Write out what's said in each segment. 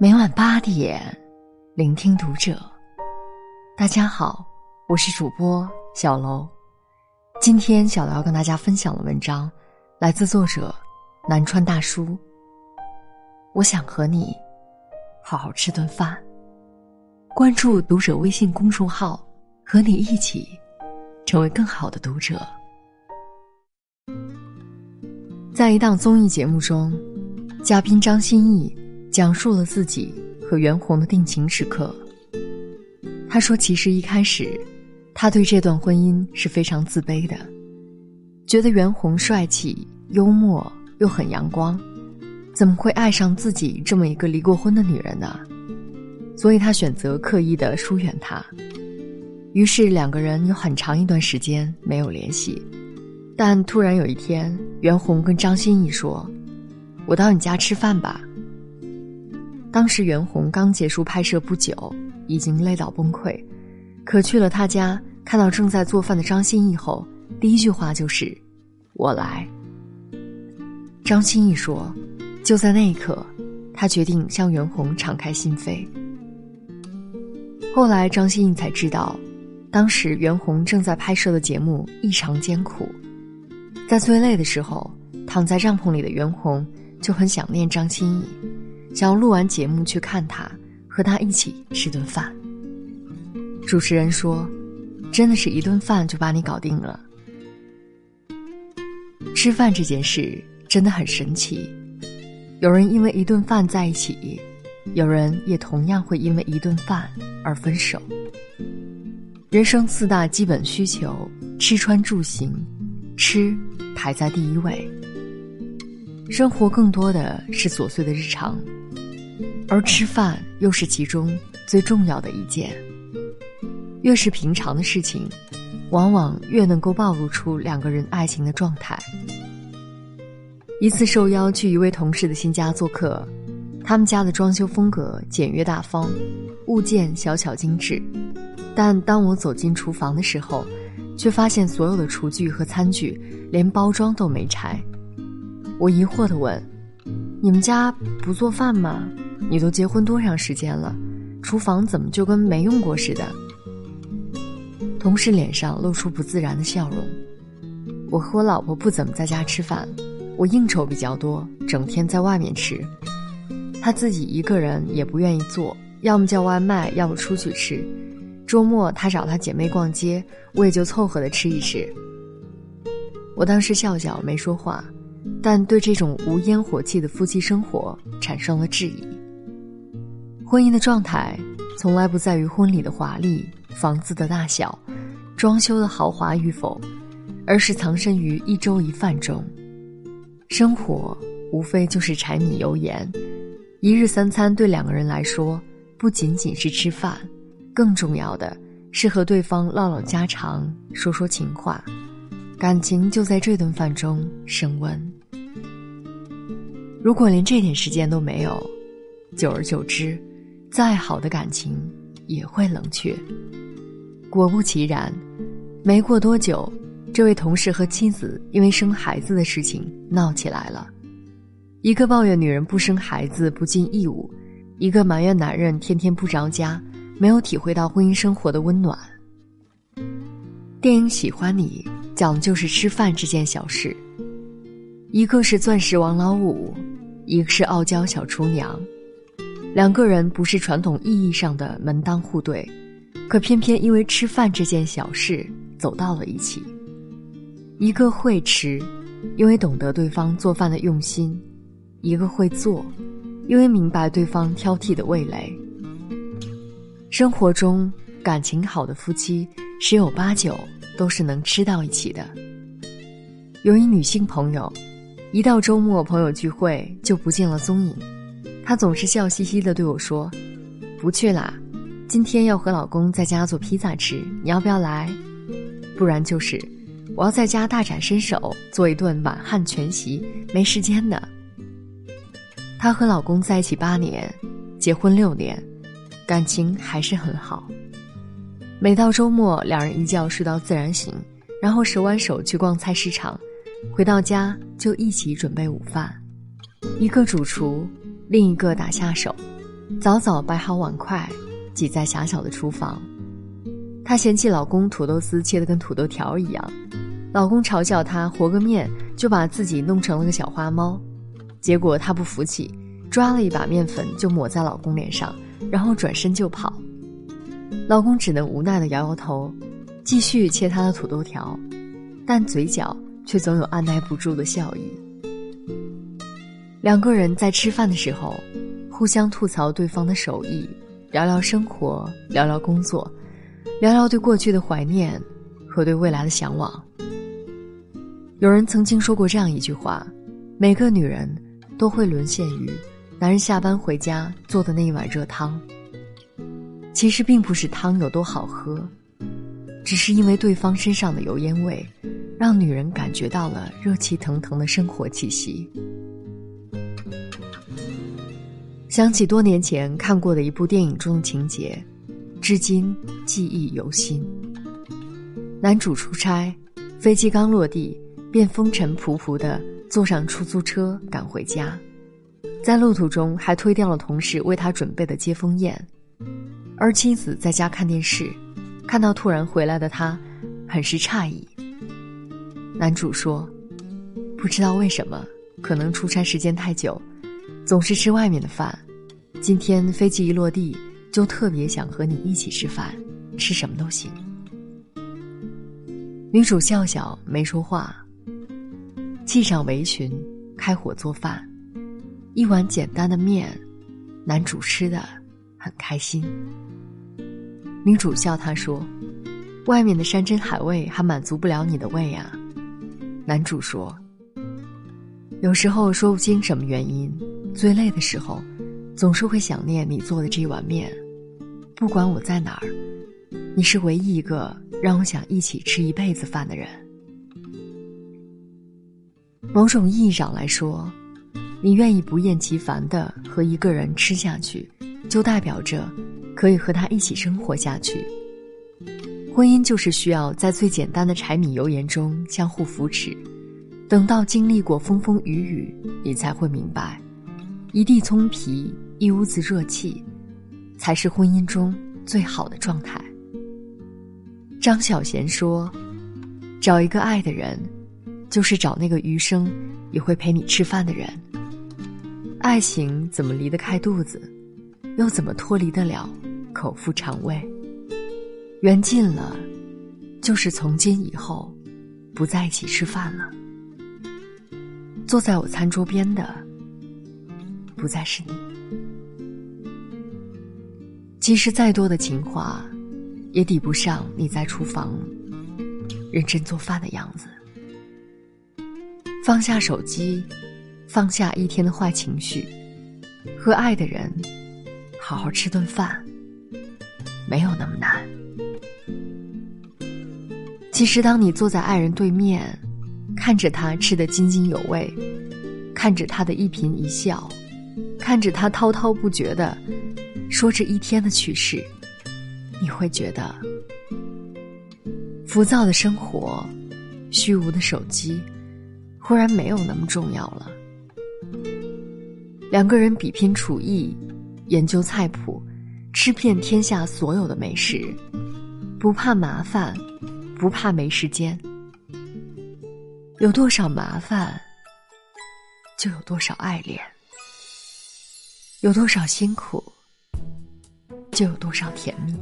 每晚八点，聆听读者。大家好，我是主播小楼。今天小楼要跟大家分享的文章，来自作者南川大叔。我想和你好好吃顿饭。关注读者微信公众号，和你一起成为更好的读者。在一档综艺节目中，嘉宾张歆艺。讲述了自己和袁弘的定情时刻。他说：“其实一开始，他对这段婚姻是非常自卑的，觉得袁弘帅气、幽默又很阳光，怎么会爱上自己这么一个离过婚的女人呢？所以他选择刻意的疏远他。于是两个人有很长一段时间没有联系。但突然有一天，袁弘跟张歆艺说：‘我到你家吃饭吧。’”当时袁弘刚结束拍摄不久，已经累到崩溃，可去了他家，看到正在做饭的张歆艺后，第一句话就是：“我来。”张歆艺说：“就在那一刻，他决定向袁弘敞开心扉。”后来张歆艺才知道，当时袁弘正在拍摄的节目异常艰苦，在最累的时候，躺在帐篷里的袁弘就很想念张歆艺。想要录完节目去看他，和他一起吃顿饭。主持人说：“真的是一顿饭就把你搞定了。”吃饭这件事真的很神奇，有人因为一顿饭在一起，有人也同样会因为一顿饭而分手。人生四大基本需求：吃穿住行，吃排在第一位。生活更多的是琐碎的日常。而吃饭又是其中最重要的一件。越是平常的事情，往往越能够暴露出两个人爱情的状态。一次受邀去一位同事的新家做客，他们家的装修风格简约大方，物件小巧精致。但当我走进厨房的时候，却发现所有的厨具和餐具连包装都没拆。我疑惑地问：“你们家不做饭吗？”你都结婚多长时间了，厨房怎么就跟没用过似的？同事脸上露出不自然的笑容。我和我老婆不怎么在家吃饭，我应酬比较多，整天在外面吃。她自己一个人也不愿意做，要么叫外卖，要么出去吃。周末她找她姐妹逛街，我也就凑合的吃一吃。我当时笑笑没说话，但对这种无烟火气的夫妻生活产生了质疑。婚姻的状态，从来不在于婚礼的华丽、房子的大小、装修的豪华与否，而是藏身于一粥一饭中。生活无非就是柴米油盐，一日三餐对两个人来说，不仅仅是吃饭，更重要的是和对方唠唠家常、说说情话，感情就在这顿饭中升温。如果连这点时间都没有，久而久之。再好的感情也会冷却。果不其然，没过多久，这位同事和妻子因为生孩子的事情闹起来了。一个抱怨女人不生孩子不尽义务，一个埋怨男人天天不着家，没有体会到婚姻生活的温暖。电影《喜欢你》讲的就是吃饭这件小事。一个是钻石王老五，一个是傲娇小厨娘。两个人不是传统意义上的门当户对，可偏偏因为吃饭这件小事走到了一起。一个会吃，因为懂得对方做饭的用心；一个会做，因为明白对方挑剔的味蕾。生活中感情好的夫妻，十有八九都是能吃到一起的。有一女性朋友，一到周末朋友聚会就不见了踪影。她总是笑嘻嘻的对我说：“不去啦，今天要和老公在家做披萨吃，你要不要来？不然就是我要在家大展身手，做一顿满汉全席，没时间呢。”她和老公在一起八年，结婚六年，感情还是很好。每到周末，两人一觉睡到自然醒，然后手挽手去逛菜市场，回到家就一起准备午饭，一个主厨。另一个打下手，早早摆好碗筷，挤在狭小的厨房。她嫌弃老公土豆丝切得跟土豆条一样，老公嘲笑她和个面就把自己弄成了个小花猫。结果她不服气，抓了一把面粉就抹在老公脸上，然后转身就跑。老公只能无奈的摇摇头，继续切他的土豆条，但嘴角却总有按耐不住的笑意。两个人在吃饭的时候，互相吐槽对方的手艺，聊聊生活，聊聊工作，聊聊对过去的怀念和对未来的向往。有人曾经说过这样一句话：每个女人都会沦陷于男人下班回家做的那一碗热汤。其实并不是汤有多好喝，只是因为对方身上的油烟味，让女人感觉到了热气腾腾的生活气息。想起多年前看过的一部电影中的情节，至今记忆犹新。男主出差，飞机刚落地，便风尘仆仆地坐上出租车赶回家，在路途中还推掉了同事为他准备的接风宴。而妻子在家看电视，看到突然回来的他，很是诧异。男主说：“不知道为什么，可能出差时间太久，总是吃外面的饭。今天飞机一落地，就特别想和你一起吃饭，吃什么都行。”女主笑笑没说话，系上围裙，开火做饭，一碗简单的面，男主吃的。很开心。女主笑他说：“外面的山珍海味还满足不了你的胃呀。”男主说：“有时候说不清什么原因，最累的时候，总是会想念你做的这碗面。不管我在哪儿，你是唯一一个让我想一起吃一辈子饭的人。某种意义上来说，你愿意不厌其烦的和一个人吃下去。”就代表着可以和他一起生活下去。婚姻就是需要在最简单的柴米油盐中相互扶持，等到经历过风风雨雨，你才会明白，一地葱皮，一屋子热气，才是婚姻中最好的状态。张小娴说：“找一个爱的人，就是找那个余生也会陪你吃饭的人。爱情怎么离得开肚子？”又怎么脱离得了口腹肠胃？缘尽了，就是从今以后不在一起吃饭了。坐在我餐桌边的，不再是你。即使再多的情话，也抵不上你在厨房认真做饭的样子。放下手机，放下一天的坏情绪，和爱的人。好好吃顿饭，没有那么难。其实，当你坐在爱人对面，看着他吃得津津有味，看着他的一颦一笑，看着他滔滔不绝的说着一天的趣事，你会觉得，浮躁的生活，虚无的手机，忽然没有那么重要了。两个人比拼厨艺。研究菜谱，吃遍天下所有的美食，不怕麻烦，不怕没时间。有多少麻烦，就有多少爱恋；有多少辛苦，就有多少甜蜜。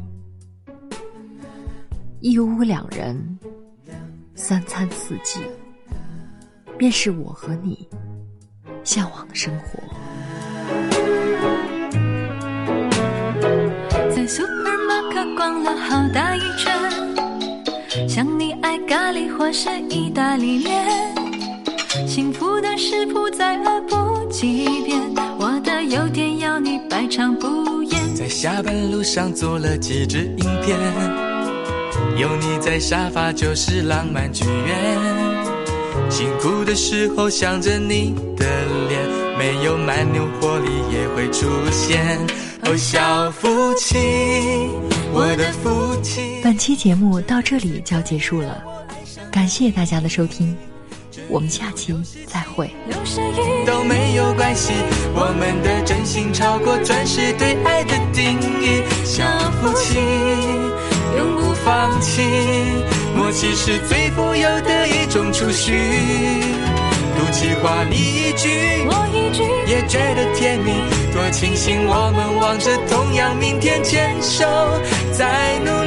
一屋两人，三餐四季，便是我和你向往的生活。在 supermarket 逛了好大一圈，想你爱咖喱或是意大利面，幸福的食谱再恶补几遍，我的优点要你百尝不厌。在下班路上做了几支影片，有你在沙发就是浪漫剧院，辛苦的时候想着你的脸，没有蛮牛活力也会出现。哦小夫妻，我的夫妻。本期节目到这里就要结束了，感谢大家的收听。我们下期再会。都没有关系，我们的真心超过钻石对爱的定义。小夫妻永不放弃，默契是最富有的一种储蓄。赌气话你一句，我一句，也觉得甜蜜。多庆幸我们望着同样明天，牵手在努。